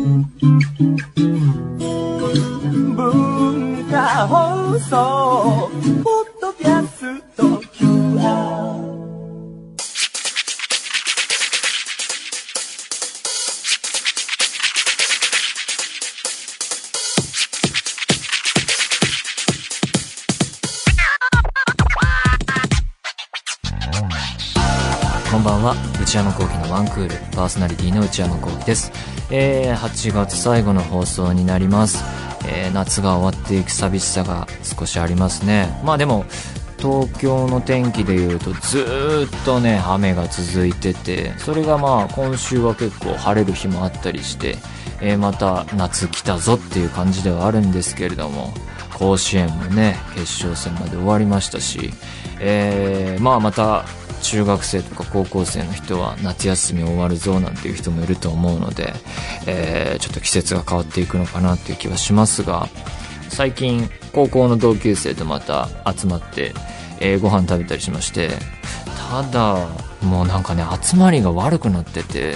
文化放送ポッドキャスト QR こんばんは。内山聖輝のワンクール。パーソナリティの内山聖輝です、えー、8月最後の放送になります、えー夏が終わっていく寂しさが少しありますね。まあでも東京の天気でいうとずっとね雨が続いててそれがまあ今週は結構晴れる日もあったりして、えーまた夏来たぞっていう感じではあるんですけれども甲子園もね決勝戦まで終わりましたし、えーまあまた中学生とか高校生の人は夏休み終わるぞなんていう人もいると思うので、えーちょっと季節が変わっていくのかなっていう気はしますが最近高校の同級生とまた集まって、えーご飯食べたりしましてただもうなんかね集まりが悪くなってて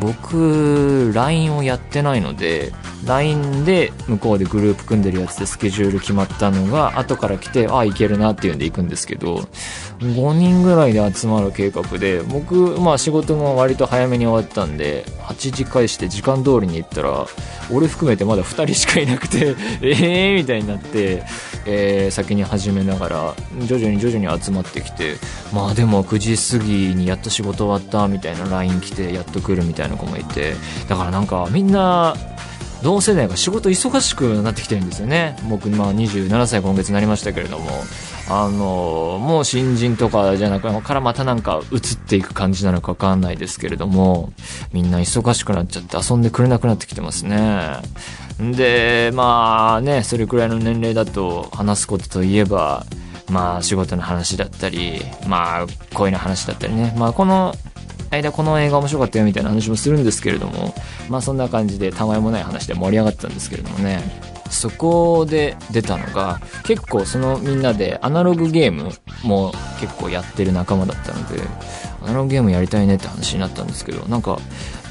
僕 LINE をやってないので LINE で向こうでグループ組んでるやつでスケジュール決まったのが後から来てああいけるなっていうんで行くんですけど5人ぐらいで集まる計画で僕まあ仕事も割と早めに終わったんで8時返して時間通りに行ったら俺含めてまだ2人しかいなくて えーみたいになって、えー先に始めながら徐々に徐々に集まってきてまあでも9時過ぎにやっと仕事終わったみたいな LINE 来てやっと来るみたいな子もいてだからなんかみんな同世代が仕事忙しくなってきてるんですよね。僕まあ27歳今月になりましたけれども。あのもう新人とかじゃなくからまたなんか移っていく感じなのかわかんないですけれどもみんな忙しくなっちゃって遊んでくれなくなってきてますね。でまあねそれくらいの年齢だと話すことといえばまあ仕事の話だったりまあ恋の話だったりね。まあこの間この映画面白かったよみたいな話もするんですけれどもまあそんな感じでたわいもない話で盛り上がったんですけれどもね。そこで出たのが結構そのみんなでアナログゲームも結構やってる仲間だったのでアナログゲームやりたいねって話になったんですけどなんか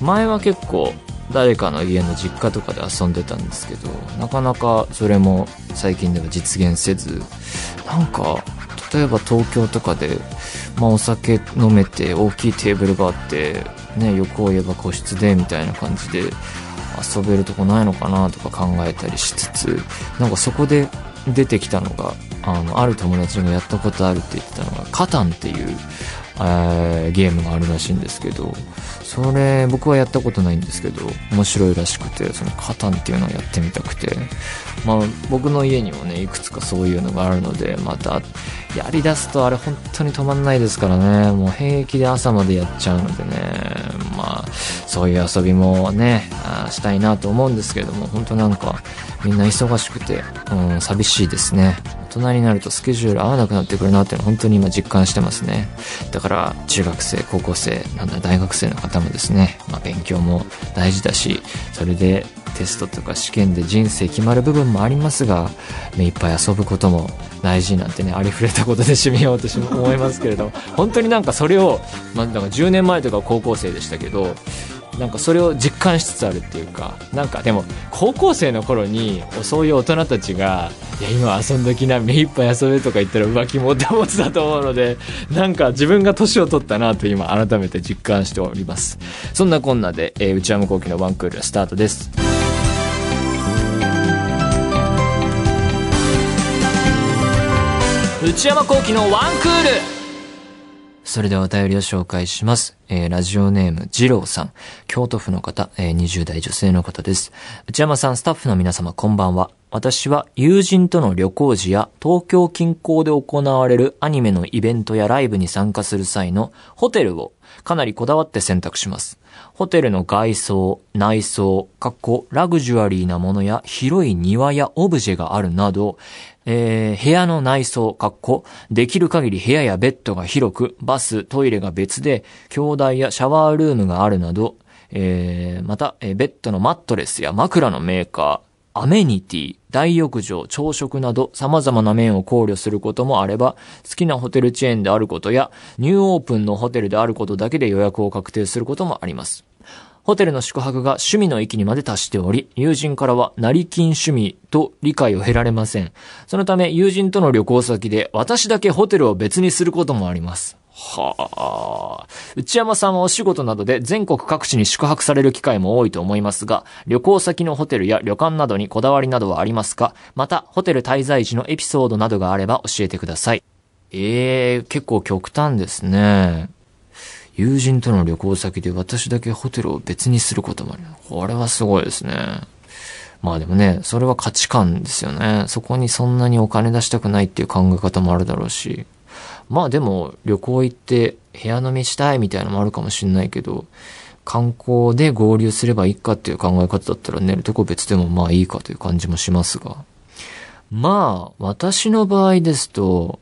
前は結構誰かの家の実家とかで遊んでたんですけどなかなかそれも最近では実現せずなんか例えば東京とかで、まあ、お酒飲めて大きいテーブルがあって、ね、欲を言えば個室でみたいな感じで遊べるとこないのかなとか考えたりしつつなんかそこで出てきたのがあのある友達がやったことあるって言ってたのが「カタン」っていう、えーゲームがあるらしいんですけどそれ僕はやったことないんですけど面白いらしくてそのカタンっていうのをやってみたくて。まあ僕の家にもねいくつかそういうのがあるのでまたやりだすとあれ本当に止まんないですからね。もう平気で朝までやっちゃうのでね。まあそういう遊びもねしたいなと思うんですけども本当なんかみんな忙しくて、うん、寂しいですね。大人になるとスケジュール合わなくなってくるなっていうのは本当に今実感してますね。だから中学生高校生なんだ大学生の方もですね、まあ、勉強も大事だしそれでテストとか試験で人生決まる部分もありますが目いっぱい遊ぶことも大事なんてねありふれたことで締めようと思いますけれども本当になんかそれを、まあ、だか10年前とか高校生でしたけどなんかそれを実感しつつあるっていうかなんかでも高校生の頃にそういう大人たちが「いや今遊んどきな目いっぱい遊べ」とか言ったら浮気もって持つだと思うのでなんか自分が年を取ったなと今改めて実感しております。そんなこんなで、えー内山昂輝のワンクールスタートです。内山聖輝のワンクール。それではお便りを紹介します。えーラジオネーム、二郎さん。京都府の方、えー20代女性の方です。内山さん、スタッフの皆様、こんばんは。私は友人との旅行時や東京近郊で行われるアニメのイベントやライブに参加する際のホテルをかなりこだわって選択します。ホテルの外装、内装、かっこラグジュアリーなものや広い庭やオブジェがあるなど、えー部屋の内装、かっこ、できる限り部屋やベッドが広く、バス、トイレが別で、兄弟やシャワールームがあるなど、えーまた、えーベッドのマットレスや枕のメーカー、アメニティ、大浴場、朝食など様々な面を考慮することもあれば、好きなホテルチェーンであることや、ニューオープンのホテルであることだけで予約を確定することもあります。ホテルの宿泊が趣味の域にまで達しており、友人からは成金趣味と理解を得られません。そのため友人との旅行先で私だけホテルを別にすることもあります。はあ。内山さんはお仕事などで全国各地に宿泊される機会も多いと思いますが、旅行先のホテルや旅館などにこだわりなどはありますか？また、ホテル滞在時のエピソードなどがあれば教えてください。ええー、結構極端ですね。友人との旅行先で私だけホテルを別にすることもある。これはすごいですね。まあでもね、それは価値観ですよね。そこにそんなにお金出したくないっていう考え方もあるだろうし。まあでも旅行行って部屋飲みしたいみたいなのもあるかもしんないけど、観光で合流すればいいかっていう考え方だったら寝るとこ別でもまあいいかという感じもしますが。まあ、私の場合ですと、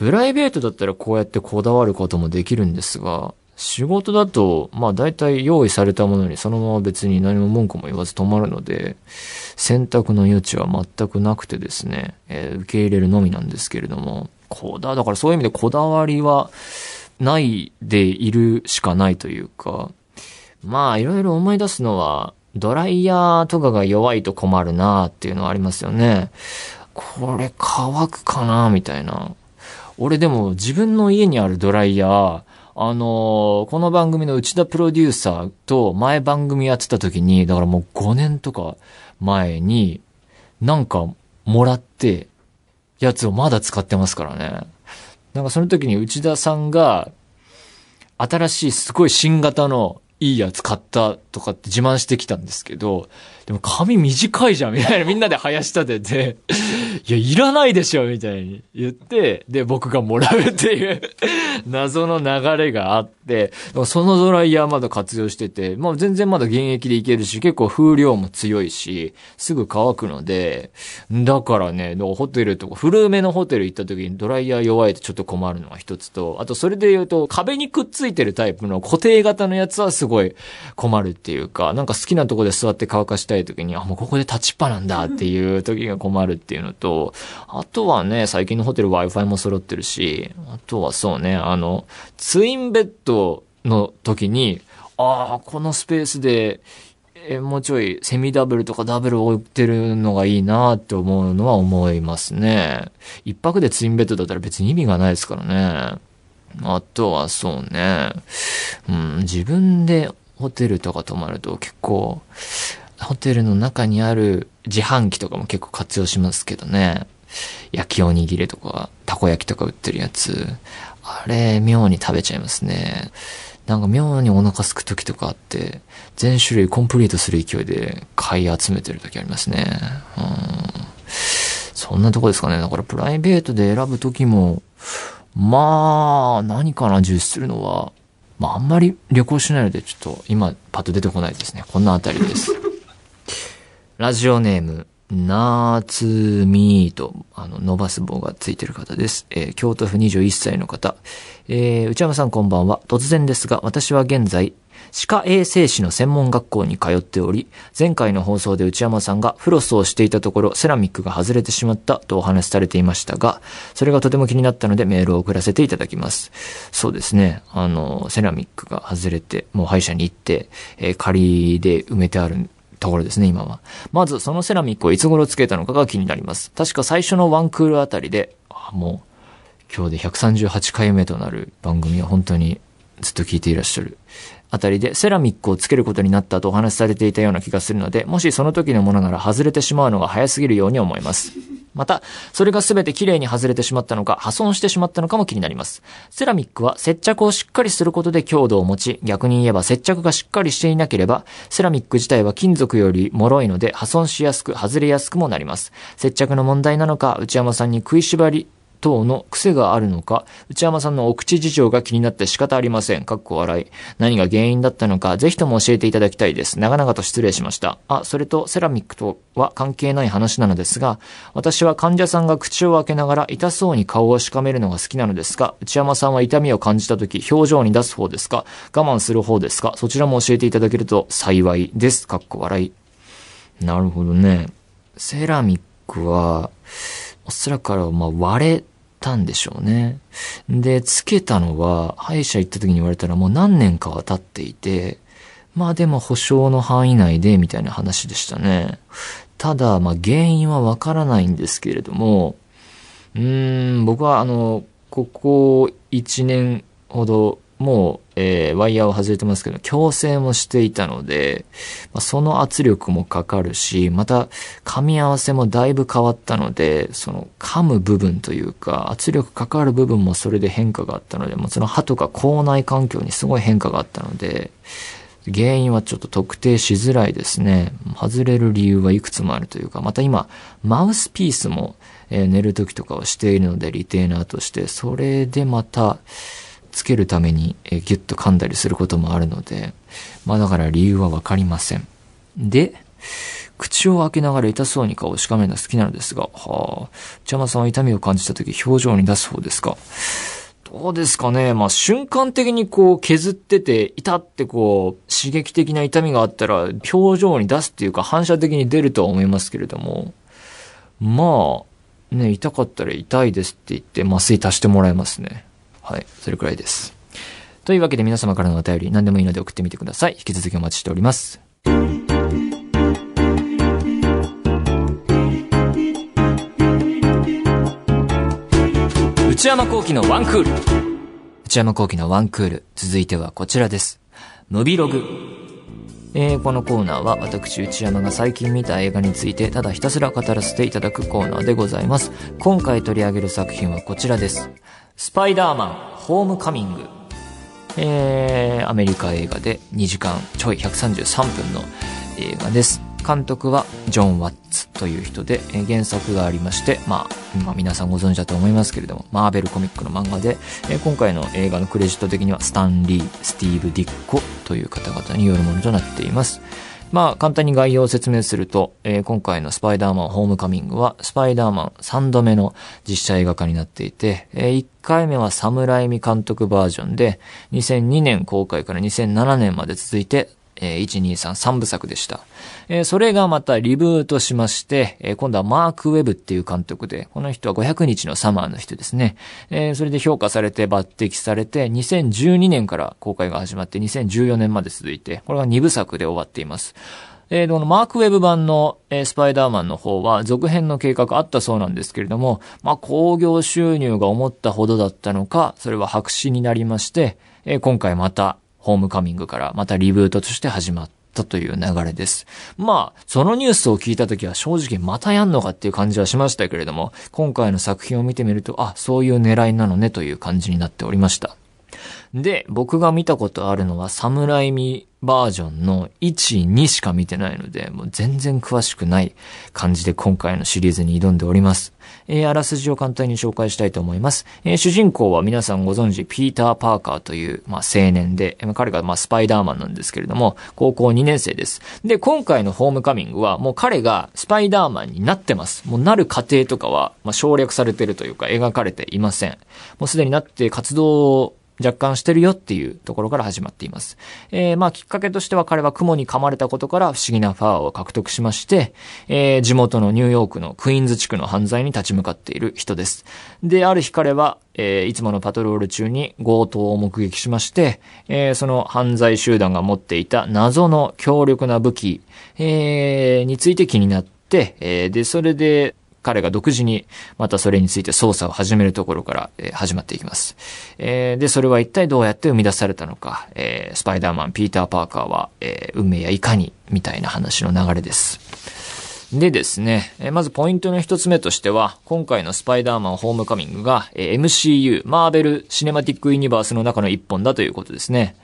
プライベートだったらこうやってこだわることもできるんですが、仕事だと、まあ大体用意されたものにそのまま別に何も文句も言わず止まるので、選択の余地は全くなくてですね、えー、受け入れるのみなんですけれども、こだ、だからそういう意味でこだわりはないでいるしかないというか、まあいろいろ思い出すのは、ドライヤーとかが弱いと困るなっていうのはありますよね。これ乾くかなみたいな。俺でも自分の家にあるドライヤー、あのー、この番組の内田プロデューサーと前番組やってた時に、だからもう5年とか前に、なんかもらって、やつをまだ使ってますからね。なんかその時に内田さんが、新しいすごい新型のいいやつ買ったとかって自慢してきたんですけど、でも髪短いじゃんみたいなみんなで生やし立てて、いや、いらないでしょみたいに言って、で、僕がもらうっていう謎の流れがあって、そのドライヤーまだ活用してて、まあ全然まだ現役でいけるし、結構風量も強いし、すぐ乾くので、だからね、ホテルとか、古めのホテル行った時にドライヤー弱いとちょっと困るのが一つと、あとそれで言うと、壁にくっついてるタイプの固定型のやつはすごい困るっていうか、なんか好きなとこで座って乾かしたい時に、あ、もうここで立ちっぱなんだっていう時が困るっていうのと、あとはね、最近のホテル Wi-Fi も揃ってるし、あとはそうね、あの、ツインベッドの時に、ああ、このスペースで、え、もうちょいセミダブルとかダブルを置いてるのがいいなって思うのは思いますね。一泊でツインベッドだったら別に意味がないですからね。あとはそうね。うん、自分でホテルとか泊まると結構、ホテルの中にある自販機とかも結構活用しますけどね。焼きおにぎりとか、たこ焼きとか売ってるやつ。あれ、妙に食べちゃいますね。なんか妙にお腹すく時とかあって、全種類コンプリートする勢いで買い集めてる時ありますね。うん。そんなとこですかね。だからプライベートで選ぶ時も、まあ、何かな、重視するのは、まあ、あんまり旅行しないので、ちょっと今、パッと出てこないですね。こんなあたりです。ラジオネーム、ナーツミーと、あの、伸ばす棒がついてる方です。えー、京都府21歳の方。えー、内山さんこんばんは。突然ですが、私は現在、歯科衛生士の専門学校に通っており、前回の放送で内山さんがフロスをしていたところ、セラミックが外れてしまったとお話しされていましたが、それがとても気になったのでメールを送らせていただきます。そうですね。あの、セラミックが外れて、もう歯医者に行って、えー、仮で埋めてあるところですね、今は。まず、そのセラミックをいつ頃つけたのかが気になります。確か最初のワンクールあたりで、もう、今日で138回目となる番組は本当にずっと聞いていらっしゃる。あたりでセラミックをつけることになったとお話しされていたような気がするので、もしその時のものなら外れてしまうのが早すぎるように思います。また、それが全て綺麗に外れてしまったのか、破損してしまったのかも気になります。セラミックは接着をしっかりすることで強度を持ち、逆に言えば接着がしっかりしていなければ、セラミック自体は金属より脆いので破損しやすく、外れやすくもなります。接着の問題なのか、内山さんに食いしばり、等の癖があるのか、内山さんのお口事情が気になって仕方ありません。かっこ笑い。何が原因だったのか、ぜひとも教えていただきたいです。長々と失礼しました。あ、それとセラミックとは関係ない話なのですが、私は患者さんが口を開けながら痛そうに顔をしかめるのが好きなのですが、内山さんは痛みを感じた時、表情に出す方ですか？我慢する方ですか？そちらも教えていただけると幸いです。かっこ笑い。なるほどね。セラミックは、おそらくはまあ割れたんでしょうね。で、つけたのは、歯医者行った時に言われたらもう何年かは経っていて、まあでも保証の範囲内でみたいな話でしたね。ただ、まあ原因はわからないんですけれども、うーん、僕はあの、ここ1年ほど、もう、えー、ワイヤーを外れてますけど、矯正もしていたので、まあ、その圧力もかかるし、また、噛み合わせもだいぶ変わったので、その噛む部分というか、圧力かかる部分もそれで変化があったので、もうその歯とか口内環境にすごい変化があったので、原因はちょっと特定しづらいですね。外れる理由はいくつもあるというか、また今、マウスピースも、えー、寝る時とかをしているので、リテーナーとして、それでまた、つけるために、えー、ギュッと噛んだりすることもあるので、まあだから理由はわかりません。で、口を開けながら痛そうに顔をしかめるのは好きなのですが、はあ、内山さんは痛みを感じた時表情に出す方ですか？どうですかね？まあ瞬間的にこう削ってて、痛ってこう刺激的な痛みがあったら表情に出すっていうか反射的に出るとは思いますけれども、まあ、ね、痛かったら痛いですって言って麻酔足してもらえますね。はい。それくらいです。というわけで皆様からのお便り何でもいいので送ってみてください。引き続きお待ちしております。内山幸喜のワンクール。内山幸喜のワンクール。続いてはこちらです。ムビログ。えー、このコーナーは私内山が最近見た映画についてただひたすら語らせていただくコーナーでございます。今回取り上げる作品はこちらです。スパイダーマン、ホームカミング。えー、アメリカ映画で2時間ちょい133分の映画です。監督はジョン・ワッツという人で、えー、原作がありまして、まあ、まあ、皆さんご存知だと思いますけれども、マーベルコミックの漫画で、えー、今回の映画のクレジット的にはスタン・リー、スティーブ・ディッコという方々によるものとなっています。まあ、簡単に概要を説明すると、えー、今回のスパイダーマンホームカミングは、スパイダーマン3度目の実写映画化になっていて、えー、1回目はサムライミ監督バージョンで、2002年公開から2007年まで続いて、えー、1、2、3、3部作でした。えー、それがまたリブートしまして、えー、今度はマーク・ウェブっていう監督で、この人は500日のサマーの人ですね。えー、それで評価されて抜擢されて、2012年から公開が始まって2014年まで続いて、これが2部作で終わっています。えー、このマークウェブ版の、えー、スパイダーマンの方は続編の計画あったそうなんですけれども、まあ、興行収入が思ったほどだったのか、それは白紙になりまして、えー、今回またホームカミングからまたリブートとして始まったという流れです。まあ、そのニュースを聞いたときは正直またやんのかっていう感じはしましたけれども、今回の作品を見てみると、あ、そういう狙いなのねという感じになっておりました。で、僕が見たことあるのは、サムライミバージョンの1、2しか見てないので、もう全然詳しくない感じで今回のシリーズに挑んでおります。えー、あらすじを簡単に紹介したいと思います。えー、主人公は皆さんご存知、ピーター・パーカーという、まあ、青年で、彼がまあスパイダーマンなんですけれども、高校2年生です。で、今回のホームカミングは、もう彼がスパイダーマンになってます。もうなる過程とかは、まあ、省略されてるというか、描かれていません。もうすでになって活動若干してるよっていうところから始まっています。えー、まあきっかけとしては彼は雲に噛まれたことから不思議なファーを獲得しまして、えー、地元のニューヨークのクイーンズ地区の犯罪に立ち向かっている人です。で、ある日彼は、えー、いつものパトロール中に強盗を目撃しまして、えー、その犯罪集団が持っていた謎の強力な武器、えー、について気になって、え、で、それで、彼が独自にまたそれについて捜査を始めるところから、始まっていきます。で、それは一体どうやって生み出されたのか、スパイダーマン、ピーター・パーカーは、運命やいかに、みたいな話の流れです。でですね、まずポイントの一つ目としては、今回のスパイダーマンホームカミングが、MCU、マーベル・シネマティック・ユニバースの中の一本だということですね。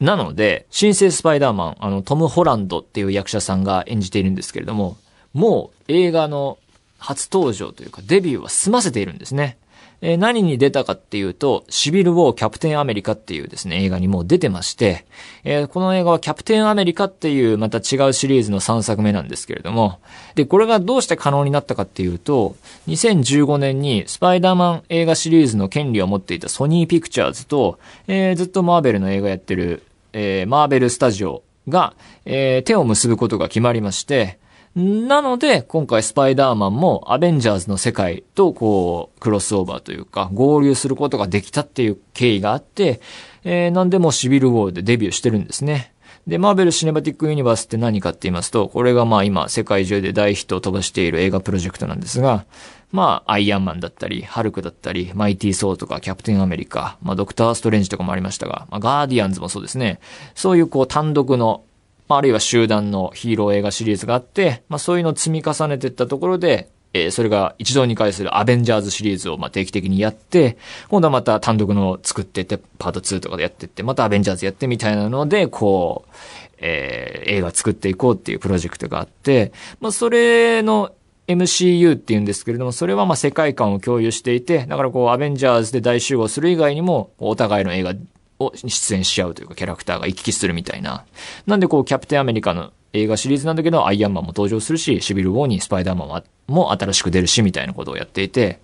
なので、新生スパイダーマン、あの、トム・ホランドっていう役者さんが演じているんですけれども、もう映画の初登場というかデビューは済ませているんですね。えー、何に出たかっていうと、シビル・ウォー・キャプテン・アメリカっていうですね、映画にもう出てまして、えー、この映画はキャプテン・アメリカっていうまた違うシリーズの3作目なんですけれども、で、これがどうして可能になったかっていうと、2015年にスパイダーマン映画シリーズの権利を持っていたソニー・ピクチャーズと、えー、ずっとマーベルの映画やってる、えマーベル・スタジオが、え手を結ぶことが決まりまして、なので、今回スパイダーマンもアベンジャーズの世界とこう、クロスオーバーというか、合流することができたっていう経緯があって、えー、なんでもシビルウォーでデビューしてるんですね。で、マーベル・シネマティック・ユニバースって何かって言いますと、これがまあ今世界中で大ヒットを飛ばしている映画プロジェクトなんですが、まあ、アイアンマンだったり、ハルクだったり、マイティー・ソーとか、キャプテン・アメリカ、まあ、ドクター・ストレンジとかもありましたが、まあ、ガーディアンズもそうですね。そういうこう単独の、まあ、あるいは集団のヒーロー映画シリーズがあって、まあ、そういうのを積み重ねていったところで、えー、それが一堂に会するアベンジャーズシリーズをまあ定期的にやって、今度はまた単独の作ってって、パート2とかでやってって、またアベンジャーズやってみたいなので、こう、えー、映画作っていこうっていうプロジェクトがあって、まあ、それの MCU って言うんですけれども、それはまあ世界観を共有していて、だからこう、アベンジャーズで大集合する以外にも、お互いの映画を出演し合うというか、キャラクターが行き来するみたいな。なんでこう、キャプテンアメリカの映画シリーズなんだけど、アイアンマンも登場するし、シビル・ウォーにスパイダーマンも新しく出るし、みたいなことをやっていて、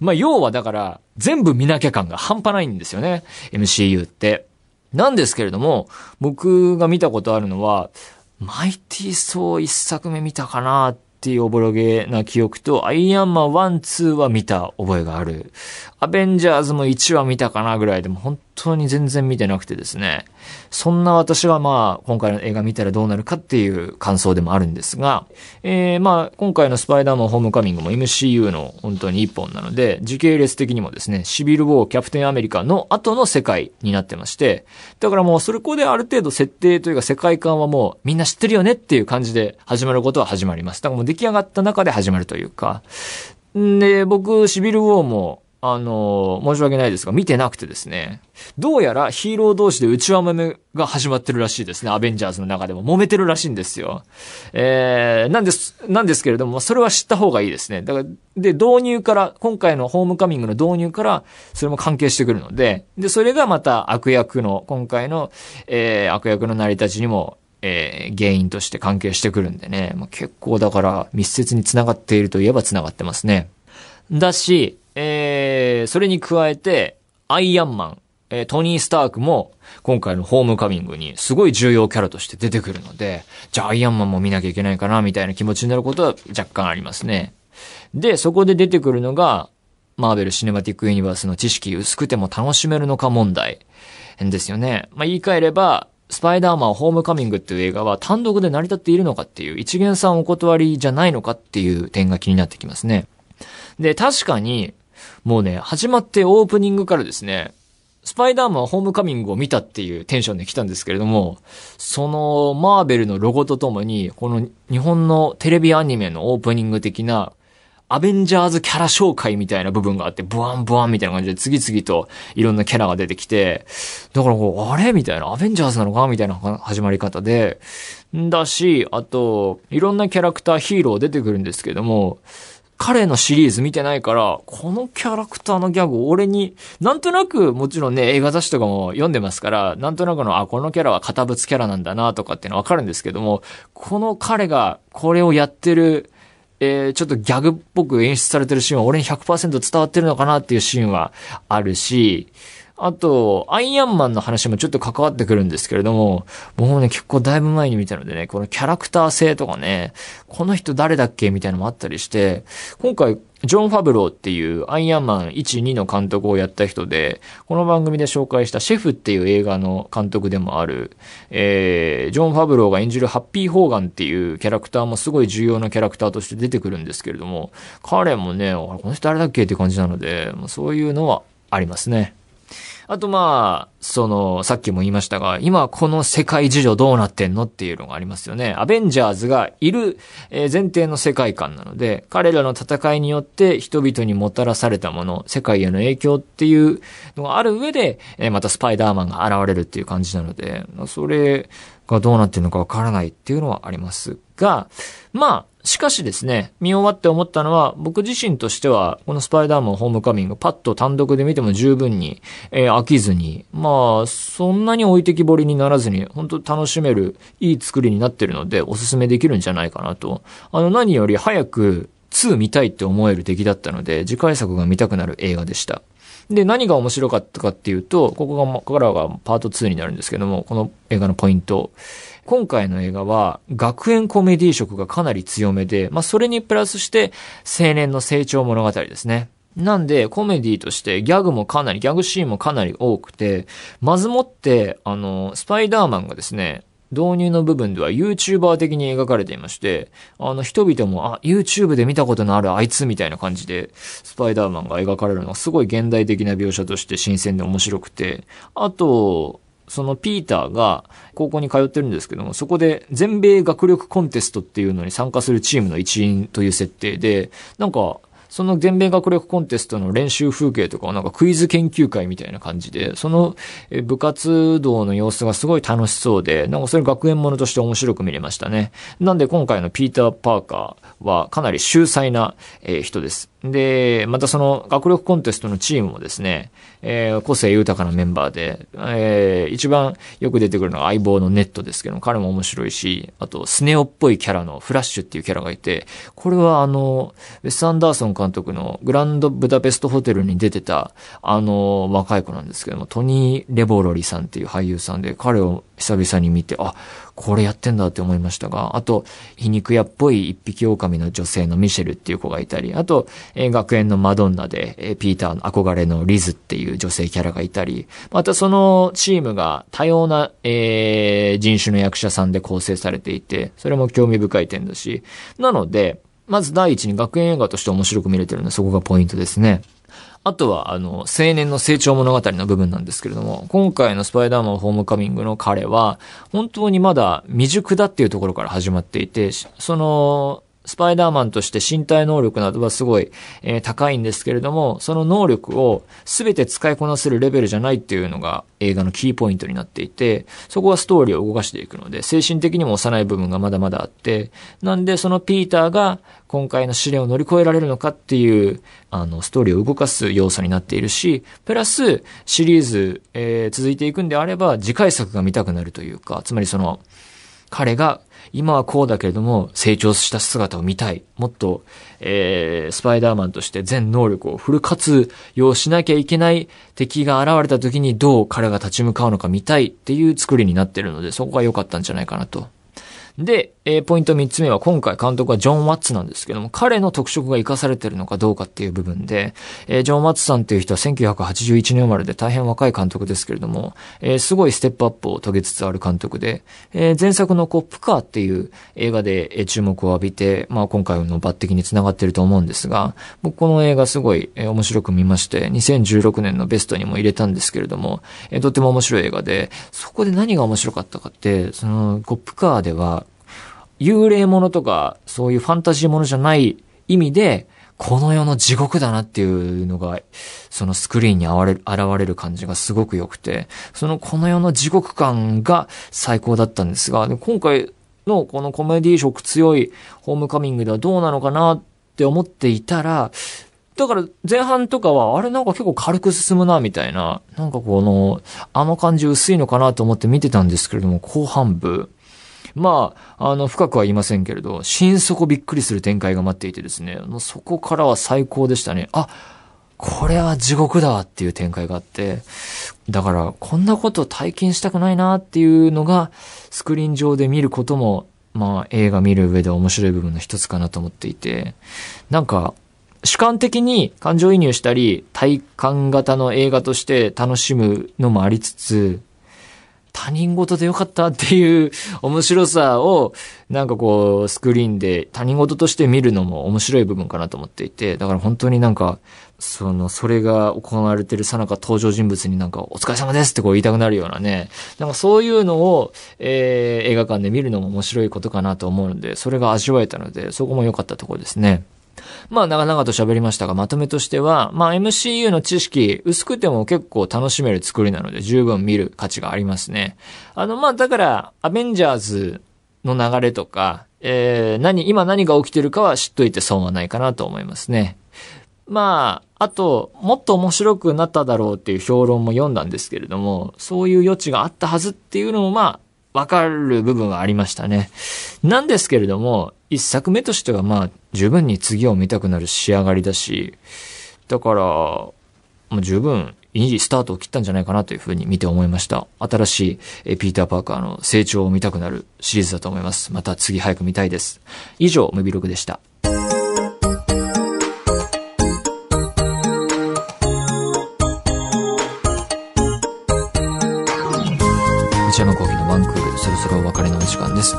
まあ、要はだから、全部見なきゃ感が半端ないんですよね。MCU って。なんですけれども、僕が見たことあるのは、マイティー・ソー一作目見たかなっっていうおぼろげな記憶と、アイアンマン1、2は見た覚えがある。アベンジャーズも1話見たかなぐらいでも本当に全然見てなくてですね。そんな私はまあ、今回の映画見たらどうなるかっていう感想でもあるんですが、えー、まあ、今回のスパイダーマンホームカミングも MCU の本当に一本なので、時系列的にもですね、シビル・ウォー、キャプテン・アメリカの後の世界になってまして、だからもうそれこである程度設定というか世界観はもうみんな知ってるよねっていう感じで始まることは始まります。だからもう出来上がった中で始まるというか、んで、僕、シビル・ウォーもあの、申し訳ないですが、見てなくてですね。どうやらヒーロー同士で内輪もめが始まってるらしいですね。アベンジャーズの中でも揉めてるらしいんですよ。えー、なんです、なんですけれども、それは知った方がいいですね。だから、で、導入から、今回のホームカミングの導入から、それも関係してくるので、で、それがまた悪役の、今回の、えー、悪役の成り立ちにも、えー、原因として関係してくるんでね。まあ、結構だから密接に繋がっているといえば繋がってますね。だし、えー、それに加えて、アイアンマン、えー、トニー・スタークも、今回のホームカミングにすごい重要キャラとして出てくるので、じゃあアイアンマンも見なきゃいけないかな、みたいな気持ちになることは若干ありますね。で、そこで出てくるのが、マーベル・シネマティック・ユニバースの知識薄くても楽しめるのか問題。ですよね。まあ、言い換えれば、スパイダーマンホームカミングっていう映画は単独で成り立っているのかっていう、一元さんお断りじゃないのかっていう点が気になってきますね。で、確かに、もうね、始まってオープニングからですね、スパイダーマンホームカミングを見たっていうテンションで来たんですけれども、そのマーベルのロゴとともに、この日本のテレビアニメのオープニング的な、アベンジャーズキャラ紹介みたいな部分があって、ブワンブワンみたいな感じで次々といろんなキャラが出てきて、だからこう、あれみたいな、アベンジャーズなのかみたいな始まり方で、だし、あと、いろんなキャラクター、ヒーロー出てくるんですけども、彼のシリーズ見てないから、このキャラクターのギャグ俺に、なんとなくもちろんね、映画雑誌とかも読んでますから、なんとなくの、あ、このキャラは堅物キャラなんだなとかっていうのはわかるんですけども、この彼がこれをやってる、えー、ちょっとギャグっぽく演出されてるシーンは俺に100%伝わってるのかなっていうシーンはあるし、あと、アイアンマンの話もちょっと関わってくるんですけれども、僕もね、結構だいぶ前に見たのでね、このキャラクター性とかね、この人誰だっけみたいなのもあったりして、今回、ジョン・ファブローっていうアイアンマン1、2の監督をやった人で、この番組で紹介したシェフっていう映画の監督でもある、えー、ジョン・ファブローが演じるハッピー・ホーガンっていうキャラクターもすごい重要なキャラクターとして出てくるんですけれども、彼もね、この人誰だっけって感じなので、そういうのはありますね。あとまあ、その、さっきも言いましたが、今この世界事情どうなってんのっていうのがありますよね。アベンジャーズがいる、前提の世界観なので、彼らの戦いによって人々にもたらされたもの、世界への影響っていうのがある上で、またスパイダーマンが現れるっていう感じなので、それがどうなってるのかわからないっていうのはありますが、まあ、しかしですね、見終わって思ったのは、僕自身としては、このスパイダーマンホームカミング、パッと単独で見ても十分に、えー、飽きずに、まあ、そんなに置いてきぼりにならずに、本当楽しめる、いい作りになってるので、おすすめできるんじゃないかなと。あの、何より早く、2見たいって思える出来だったので、次回作が見たくなる映画でした。で、何が面白かったかっていうと、ここが、ここからがパート2になるんですけども、この映画のポイント。今回の映画は学園コメディ色がかなり強めで、まあそれにプラスして青年の成長物語ですね。なんで、コメディとしてギャグもかなり、ギャグシーンもかなり多くて、まずもって、あの、スパイダーマンがですね、導入の部分では YouTuber 的に描かれていまして、あの、人々も、あ、YouTube で見たことのあるあいつみたいな感じで、スパイダーマンが描かれるのがすごい現代的な描写として新鮮で面白くて、あと、そのピーターが高校に通ってるんですけども、そこで全米学力コンテストっていうのに参加するチームの一員という設定で、なんか、その全米学力コンテストの練習風景とかはなんかクイズ研究会みたいな感じで、その部活動の様子がすごい楽しそうで、なんかそれ学園ものとして面白く見れましたね。なんで今回のピーター・パーカーはかなり秀才な、人です。で、またその学力コンテストのチームもですね、えー個性豊かなメンバーで、えー一番よく出てくるのが相棒のネットですけど、彼も面白いし、あとスネ夫っぽいキャラのフラッシュっていうキャラがいて、これはあの、ウェス・アンダーソン監督のグランド・ブダペストホテルに出てた、あの、若い子なんですけども、トニー・レボロリさんっていう俳優さんで、彼を久々に見て、あ、これやってんだって思いましたが、あと、皮肉屋っぽい一匹狼の女性のミシェルっていう子がいたり、あと、え学園のマドンナで、えピーターの憧れのリズっていう女性キャラがいたり、またそのチームが多様な、えー人種の役者さんで構成されていて、それも興味深い点だし、なので、まず第一に学園映画として面白く見れてるので、そこがポイントですね。あとは、あの、青年の成長物語の部分なんですけれども、今回のスパイダーマンホームカミングの彼は、本当にまだ未熟だっていうところから始まっていて、その、スパイダーマンとして身体能力などはすごい、えー高いんですけれども、その能力を全て使いこなせるレベルじゃないっていうのが映画のキーポイントになっていて、そこはストーリーを動かしていくので、精神的にも幼い部分がまだまだあって、なんでそのピーターが今回の試練を乗り越えられるのかっていう、あの、ストーリーを動かす要素になっているし、プラス、シリーズ、えー続いていくんであれば、次回作が見たくなるというか、つまりその、彼が今はこうだけれども成長した姿を見たい。もっと、えー、スパイダーマンとして全能力をフル活用しなきゃいけない敵が現れた時にどう彼が立ち向かうのか見たいっていう作りになってるので、そこが良かったんじゃないかなと。で、えーポイント3つ目は今回監督はジョン・ワッツなんですけども、彼の特色が活かされてるのかどうかっていう部分で、えージョン・ワッツさんっていう人は1981年生まれで大変若い監督ですけれども、えーすごいステップアップを遂げつつある監督で、え前作のコップカーっていう映画で注目を浴びて、まあ今回の抜擢につながってると思うんですが、僕この映画すごい、面白く見まして、2016年のベストにも入れたんですけれども、えとっても面白い映画で、そこで何が面白かったかって、そのコップカーでは、幽霊ものとか、そういうファンタジーものじゃない意味で、この世の地獄だなっていうのが、そのスクリーンに現れる、現れる感じがすごく良くて、そのこの世の地獄感が最高だったんですが、今回のこのコメディ色強いホームカミングではどうなのかなって思っていたら、だから前半とかは、あれなんか結構軽く進むな、みたいな、なんかこの、あの感じ薄いのかなと思って見てたんですけれども、後半部、まあ、あの、深くは言いませんけれど、心底びっくりする展開が待っていてですね、もうそこからは最高でしたね。あ、これは地獄だっていう展開があって、だから、こんなこと体験したくないなっていうのが、スクリーン上で見ることも、まあ、映画見る上で面白い部分の一つかなと思っていて、なんか、主観的に感情移入したり、体感型の映画として楽しむのもありつつ、他人事でよかったっていう面白さを、なんかこう、スクリーンで他人事として見るのも面白い部分かなと思っていて、だから本当になんか、その、それが行われてるさなか登場人物になんか、お疲れ様ですってこう言いたくなるようなね、なんかそういうのを、えー映画館で見るのも面白いことかなと思うので、それが味わえたので、そこも良かったところですね。まあ、長々と喋りましたが、まとめとしては、まあ、MCU の知識、薄くても結構楽しめる作りなので、十分見る価値がありますね。あの、まあ、だから、アベンジャーズの流れとか、えー、何、今何が起きてるかは知っといて損はないかなと思いますね。まあ、あと、もっと面白くなっただろうっていう評論も読んだんですけれども、そういう余地があったはずっていうのも、まあ、わかる部分はありましたね。なんですけれども、一作目としてはまあ、十分に次を見たくなる仕上がりだし、だから、もう十分いいスタートを切ったんじゃないかなというふうに見て思いました。新しいえピーター・パーカーの成長を見たくなるシリーズだと思います。また次早く見たいです。以上、ムビログでした。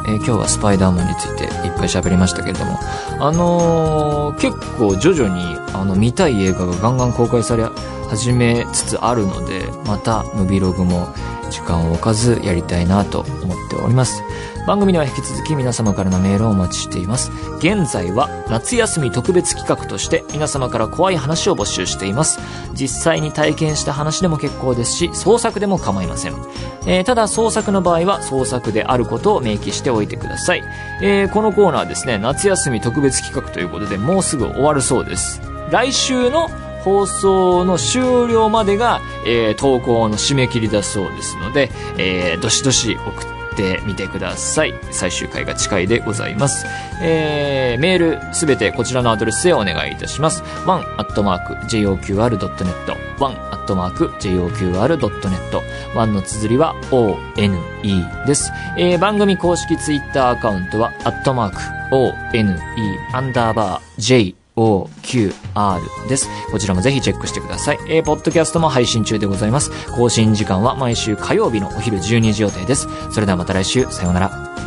えー今日はスパイダーマンについていっぱい喋りましたけれども、あのー結構徐々に、あの、見たい映画がガンガン公開され始めつつあるので、また、ムビログも時間を置かずやりたいなと思っております。番組では引き続き皆様からのメールをお待ちしています。現在は夏休み特別企画として皆様から怖い話を募集しています。実際に体験した話でも結構ですし、創作でも構いません。えーただ創作の場合は創作であることを明記しておいてください。えーこのコーナーですね、夏休み特別企画ということでもうすぐ終わるそうです。来週の放送の終了までが、えー投稿の締め切りだそうですので、えーどしどし送っててみてください。最終回が近いでございます。えーメールすべてこちらのアドレスへお願いいたします。one.joqr.net one.joqr.net one の綴りは one です。えー番組公式ツイッターアカウントは、アットマーク one アンダーバー j OQR です。こちらもぜひチェックしてください。えー、ポッドキャストも配信中でございます。更新時間は毎週火曜日のお昼12時予定です。それではまた来週、さようなら。